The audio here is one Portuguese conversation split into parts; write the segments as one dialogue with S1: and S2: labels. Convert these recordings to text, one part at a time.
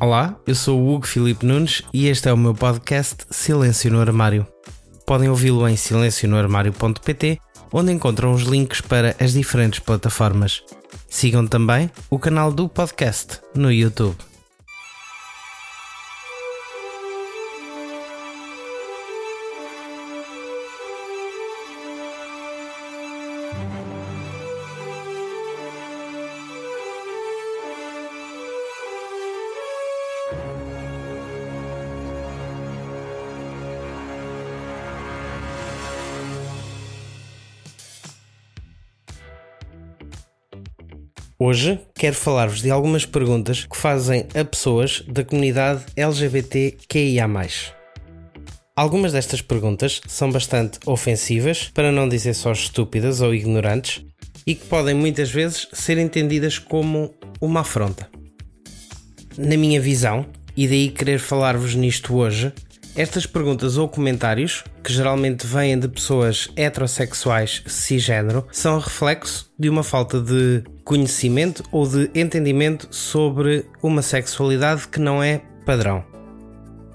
S1: Olá, eu sou o Hugo Filipe Nunes e este é o meu podcast Silêncio no Armário. Podem ouvi-lo em silencionoarmário.pt, onde encontram os links para as diferentes plataformas. Sigam também o canal do podcast no YouTube. Hoje quero falar-vos de algumas perguntas que fazem a pessoas da comunidade LGBTQIA. Algumas destas perguntas são bastante ofensivas, para não dizer só estúpidas ou ignorantes, e que podem muitas vezes ser entendidas como uma afronta. Na minha visão, e daí querer falar-vos nisto hoje, estas perguntas ou comentários, que geralmente vêm de pessoas heterossexuais cisgênero, são reflexo de uma falta de conhecimento ou de entendimento sobre uma sexualidade que não é padrão.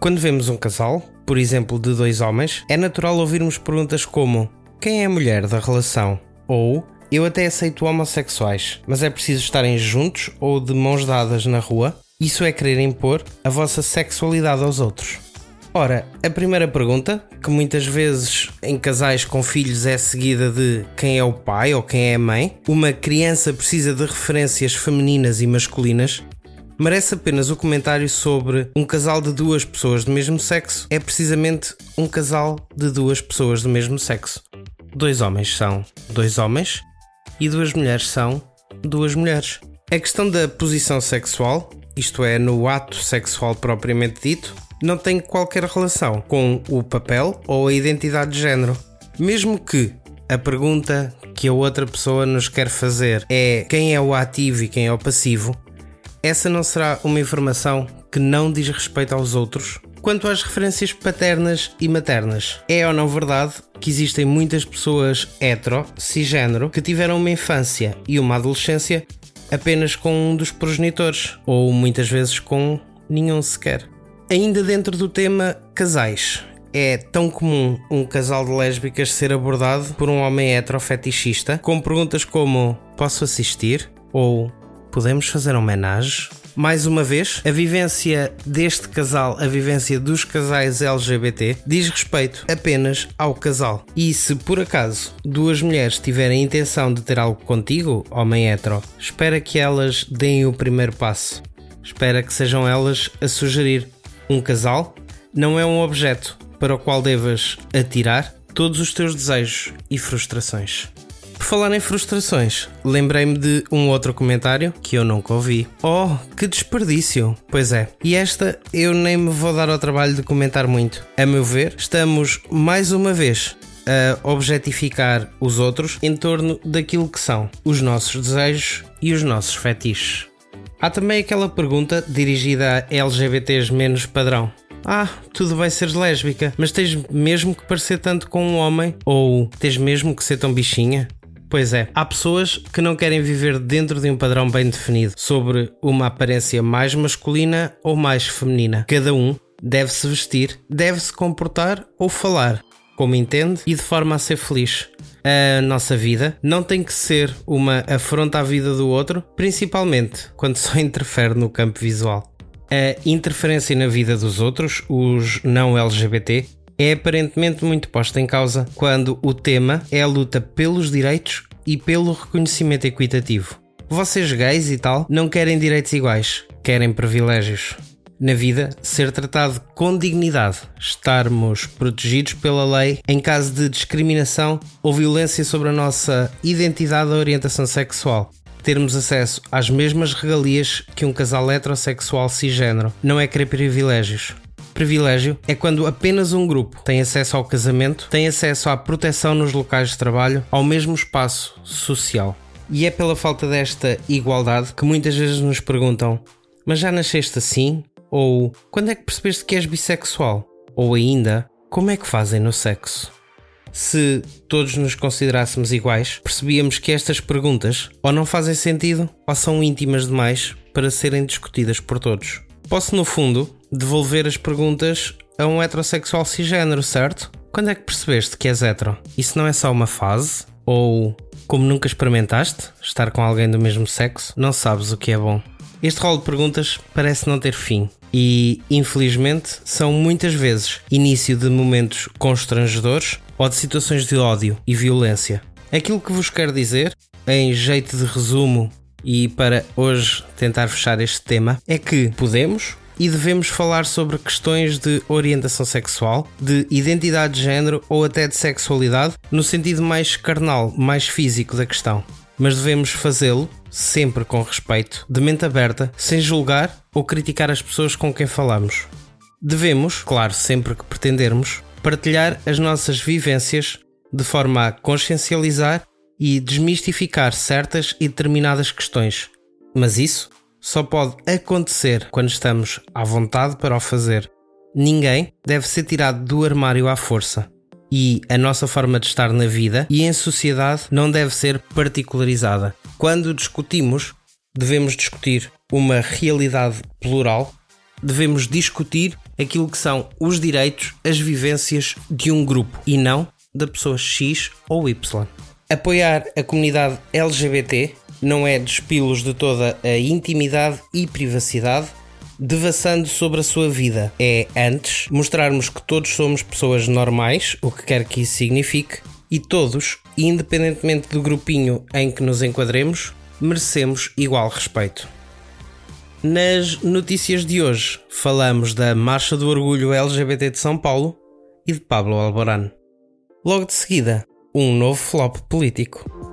S1: Quando vemos um casal, por exemplo, de dois homens, é natural ouvirmos perguntas como: quem é a mulher da relação? Ou eu até aceito homossexuais, mas é preciso estarem juntos ou de mãos dadas na rua? Isso é querer impor a vossa sexualidade aos outros. Ora, a primeira pergunta, que muitas vezes em casais com filhos é seguida de quem é o pai ou quem é a mãe, uma criança precisa de referências femininas e masculinas, merece apenas o comentário sobre um casal de duas pessoas do mesmo sexo é precisamente um casal de duas pessoas do mesmo sexo. Dois homens são dois homens e duas mulheres são duas mulheres. A questão da posição sexual, isto é, no ato sexual propriamente dito, não tem qualquer relação com o papel ou a identidade de género. Mesmo que a pergunta que a outra pessoa nos quer fazer é quem é o ativo e quem é o passivo, essa não será uma informação que não diz respeito aos outros. Quanto às referências paternas e maternas, é ou não verdade que existem muitas pessoas hetero, cisgênero, que tiveram uma infância e uma adolescência apenas com um dos progenitores, ou muitas vezes com nenhum sequer. Ainda dentro do tema casais, é tão comum um casal de lésbicas ser abordado por um homem heterofetichista com perguntas como: Posso assistir? Ou Podemos fazer homenagem? Mais uma vez, a vivência deste casal, a vivência dos casais LGBT, diz respeito apenas ao casal. E se por acaso duas mulheres tiverem intenção de ter algo contigo, homem hetero, espera que elas deem o primeiro passo. Espera que sejam elas a sugerir um casal não é um objeto para o qual devas atirar todos os teus desejos e frustrações. Por falar em frustrações, lembrei-me de um outro comentário que eu nunca ouvi. Oh, que desperdício! Pois é, e esta eu nem me vou dar ao trabalho de comentar muito. A meu ver, estamos mais uma vez a objetificar os outros em torno daquilo que são os nossos desejos e os nossos fetiches. Há também aquela pergunta dirigida a LGBTs menos padrão. Ah, tudo vai ser lésbica, mas tens mesmo que parecer tanto com um homem? Ou tens mesmo que ser tão bichinha? Pois é, há pessoas que não querem viver dentro de um padrão bem definido sobre uma aparência mais masculina ou mais feminina. Cada um deve se vestir, deve se comportar ou falar como entende e de forma a ser feliz. A nossa vida não tem que ser uma afronta à vida do outro, principalmente quando só interfere no campo visual. A interferência na vida dos outros, os não LGBT, é aparentemente muito posta em causa quando o tema é a luta pelos direitos e pelo reconhecimento equitativo. Vocês gays e tal não querem direitos iguais, querem privilégios na vida ser tratado com dignidade, estarmos protegidos pela lei em caso de discriminação ou violência sobre a nossa identidade ou orientação sexual. Termos acesso às mesmas regalias que um casal heterossexual cisgênero não é querer privilégios. Privilégio é quando apenas um grupo tem acesso ao casamento, tem acesso à proteção nos locais de trabalho, ao mesmo espaço social. E é pela falta desta igualdade que muitas vezes nos perguntam: Mas já nasceste assim? Ou quando é que percebeste que és bissexual? Ou ainda, como é que fazem no sexo? Se todos nos considerássemos iguais, percebíamos que estas perguntas ou não fazem sentido ou são íntimas demais para serem discutidas por todos. Posso, no fundo, devolver as perguntas a um heterossexual cisgênero, certo? Quando é que percebeste que és hetero? Isso não é só uma fase? Ou, como nunca experimentaste estar com alguém do mesmo sexo, não sabes o que é bom? Este rol de perguntas parece não ter fim e, infelizmente, são muitas vezes início de momentos constrangedores ou de situações de ódio e violência. Aquilo que vos quero dizer, em jeito de resumo e para hoje tentar fechar este tema, é que podemos e devemos falar sobre questões de orientação sexual, de identidade de género ou até de sexualidade, no sentido mais carnal, mais físico da questão. Mas devemos fazê-lo sempre com respeito, de mente aberta, sem julgar ou criticar as pessoas com quem falamos. Devemos, claro, sempre que pretendermos, partilhar as nossas vivências de forma a consciencializar e desmistificar certas e determinadas questões. Mas isso só pode acontecer quando estamos à vontade para o fazer. Ninguém deve ser tirado do armário à força. E a nossa forma de estar na vida e em sociedade não deve ser particularizada. Quando discutimos, devemos discutir uma realidade plural, devemos discutir aquilo que são os direitos, as vivências de um grupo e não da pessoa X ou Y. Apoiar a comunidade LGBT não é despilos de toda a intimidade e privacidade, devassando sobre a sua vida. É, antes, mostrarmos que todos somos pessoas normais, o que quer que isso signifique, e todos, independentemente do grupinho em que nos enquadremos, merecemos igual respeito. Nas notícias de hoje, falamos da Marcha do Orgulho LGBT de São Paulo e de Pablo Alborán. Logo de seguida, um novo flop político.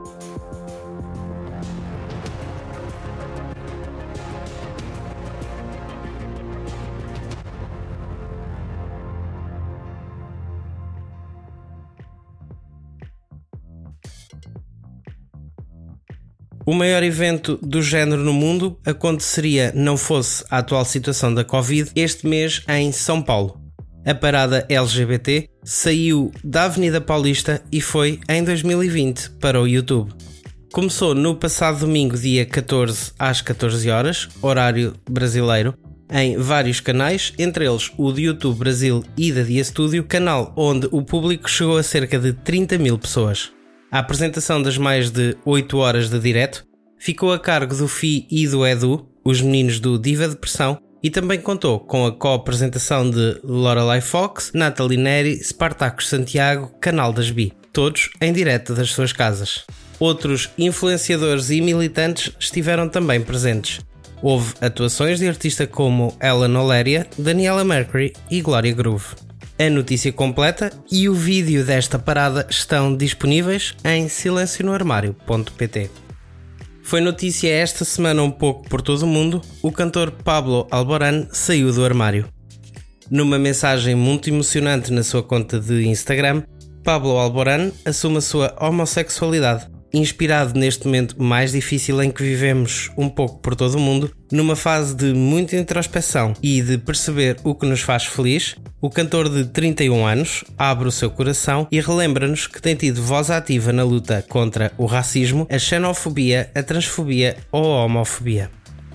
S1: O maior evento do género no mundo aconteceria, não fosse a atual situação da Covid, este mês em São Paulo. A parada LGBT saiu da Avenida Paulista e foi em 2020 para o YouTube. Começou no passado domingo, dia 14 às 14 horas, horário brasileiro, em vários canais, entre eles o de YouTube Brasil e da Dia Studio, canal onde o público chegou a cerca de 30 mil pessoas. A apresentação das mais de 8 horas de direto ficou a cargo do Fi e do Edu, os meninos do Diva Depressão, e também contou com a co-apresentação de Lorelai Fox, Natalie Neri, Spartacus Santiago, Canal das Bi, todos em direto das suas casas. Outros influenciadores e militantes estiveram também presentes. Houve atuações de artistas como Ellen Oléria, Daniela Mercury e Gloria Groove. A notícia completa e o vídeo desta parada estão disponíveis em silencionoarmário.pt. Foi notícia esta semana um pouco por todo o mundo, o cantor Pablo Alborán saiu do armário. Numa mensagem muito emocionante na sua conta de Instagram, Pablo Alborán assume a sua homossexualidade inspirado neste momento mais difícil em que vivemos um pouco por todo o mundo, numa fase de muita introspeção e de perceber o que nos faz feliz, o cantor de 31 anos abre o seu coração e relembra-nos que tem tido voz ativa na luta contra o racismo, a xenofobia, a transfobia ou a homofobia.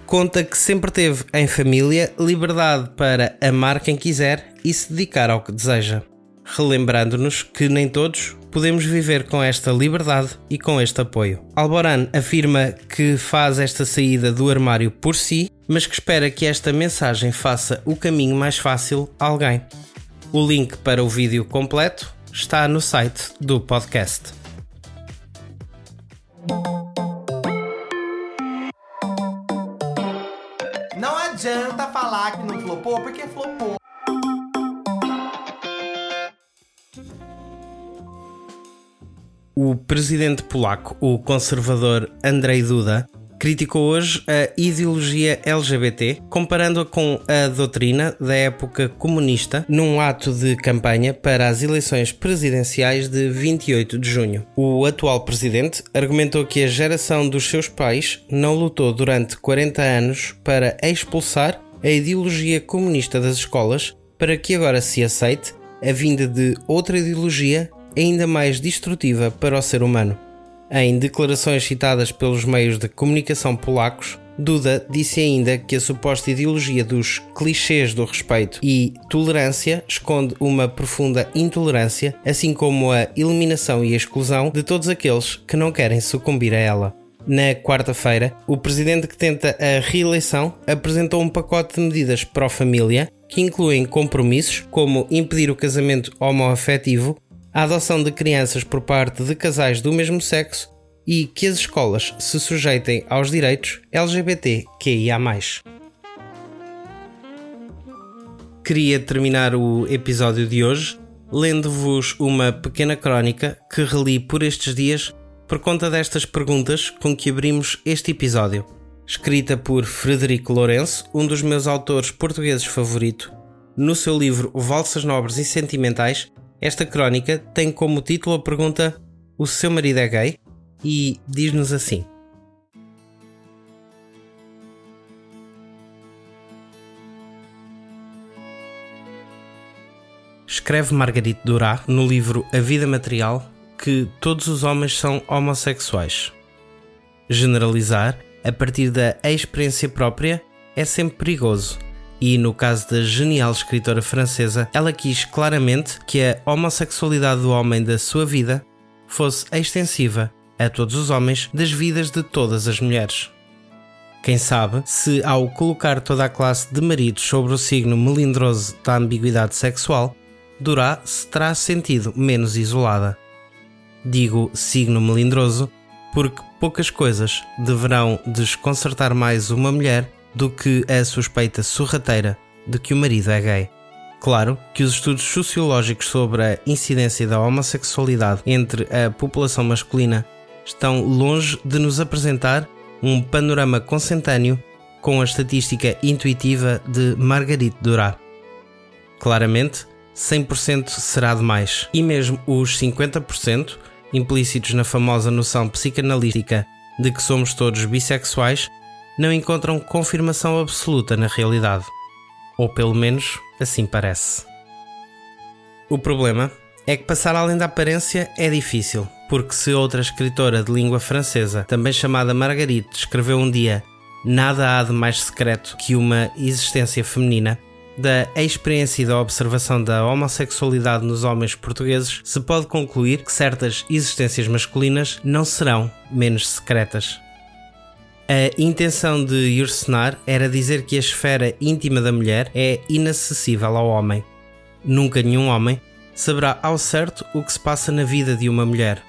S1: Conta que sempre teve em família liberdade para amar quem quiser e se dedicar ao que deseja relembrando-nos que nem todos podemos viver com esta liberdade e com este apoio. Alboran afirma que faz esta saída do armário por si, mas que espera que esta mensagem faça o caminho mais fácil a alguém. O link para o vídeo completo está no site do podcast.
S2: Não adianta falar que não flopou, porque flopou.
S1: O presidente polaco, o conservador Andrzej Duda, criticou hoje a ideologia LGBT, comparando-a com a doutrina da época comunista, num ato de campanha para as eleições presidenciais de 28 de junho. O atual presidente argumentou que a geração dos seus pais não lutou durante 40 anos para expulsar a ideologia comunista das escolas para que agora se aceite a vinda de outra ideologia ainda mais destrutiva para o ser humano. Em declarações citadas pelos meios de comunicação polacos, Duda disse ainda que a suposta ideologia dos clichês do respeito e tolerância esconde uma profunda intolerância, assim como a eliminação e a exclusão de todos aqueles que não querem sucumbir a ela. Na quarta-feira, o presidente que tenta a reeleição apresentou um pacote de medidas pró-família que incluem compromissos como impedir o casamento homoafetivo, a adoção de crianças por parte de casais do mesmo sexo e que as escolas se sujeitem aos direitos LGBTQIA. Queria terminar o episódio de hoje lendo-vos uma pequena crónica que reli por estes dias por conta destas perguntas com que abrimos este episódio. Escrita por Frederico Lourenço, um dos meus autores portugueses favorito, no seu livro Valsas Nobres e Sentimentais, esta crónica tem como título a pergunta: O seu marido é gay? e diz-nos assim. Escreve Margarite Durá no livro A Vida Material que todos os homens são homossexuais. Generalizar a partir da experiência própria é sempre perigoso, e no caso da genial escritora francesa, ela quis claramente que a homossexualidade do homem da sua vida fosse extensiva a todos os homens das vidas de todas as mulheres. Quem sabe se, ao colocar toda a classe de maridos sobre o signo melindroso da ambiguidade sexual, Durá se terá sentido menos isolada. Digo signo melindroso porque poucas coisas deverão desconcertar mais uma mulher do que a suspeita sorrateira de que o marido é gay. Claro que os estudos sociológicos sobre a incidência da homossexualidade entre a população masculina estão longe de nos apresentar um panorama consentâneo com a estatística intuitiva de Marguerite Duras. Claramente, 100% será demais, e mesmo os 50% implícitos na famosa noção psicanalítica de que somos todos bissexuais não encontram confirmação absoluta na realidade. Ou pelo menos assim parece. O problema é que passar além da aparência é difícil, porque se outra escritora de língua francesa, também chamada Marguerite, escreveu um dia Nada há de mais secreto que uma existência feminina, da experiência e da observação da homossexualidade nos homens portugueses, se pode concluir que certas existências masculinas não serão menos secretas. A intenção de Yourcenar era dizer que a esfera íntima da mulher é inacessível ao homem. Nunca nenhum homem saberá ao certo o que se passa na vida de uma mulher.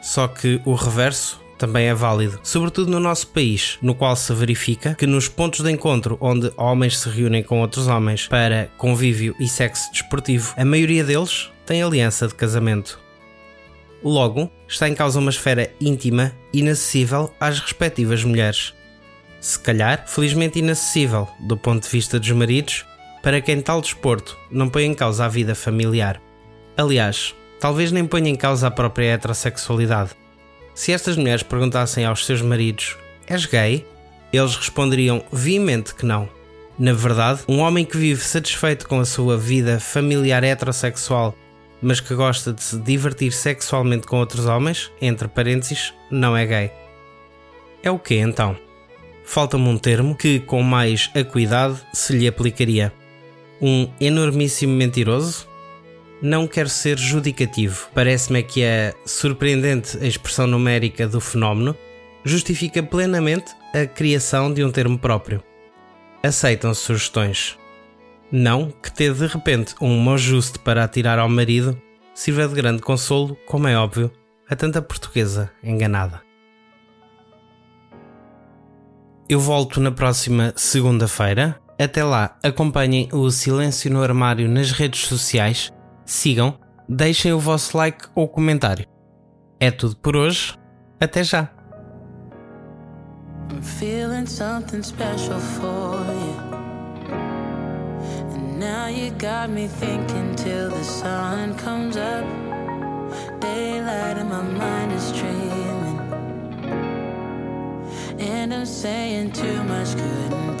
S1: Só que o reverso também é válido, sobretudo no nosso país, no qual se verifica que nos pontos de encontro onde homens se reúnem com outros homens para convívio e sexo desportivo, a maioria deles tem aliança de casamento. Logo, está em causa uma esfera íntima inacessível às respectivas mulheres. Se calhar, felizmente inacessível do ponto de vista dos maridos, para quem tal desporto não põe em causa a vida familiar. Aliás, talvez nem ponha em causa a própria heterossexualidade. Se estas mulheres perguntassem aos seus maridos: És gay? Eles responderiam veemente que não. Na verdade, um homem que vive satisfeito com a sua vida familiar heterossexual mas que gosta de se divertir sexualmente com outros homens, entre parênteses, não é gay. É o que então? Falta-me um termo que, com mais acuidade, se lhe aplicaria. Um enormíssimo mentiroso? Não quero ser judicativo. Parece-me que a surpreendente expressão numérica do fenómeno justifica plenamente a criação de um termo próprio. Aceitam sugestões. Não que ter de repente um ajuste para atirar ao marido sirva de grande consolo, como é óbvio, a tanta portuguesa enganada. Eu volto na próxima segunda-feira. Até lá, acompanhem o Silêncio no Armário nas redes sociais, sigam, deixem o vosso like ou comentário. É tudo por hoje. Até já! I'm feeling something special for you. Now you got me thinking till the sun comes up. Daylight in my mind is dreaming. And I'm saying too much couldn't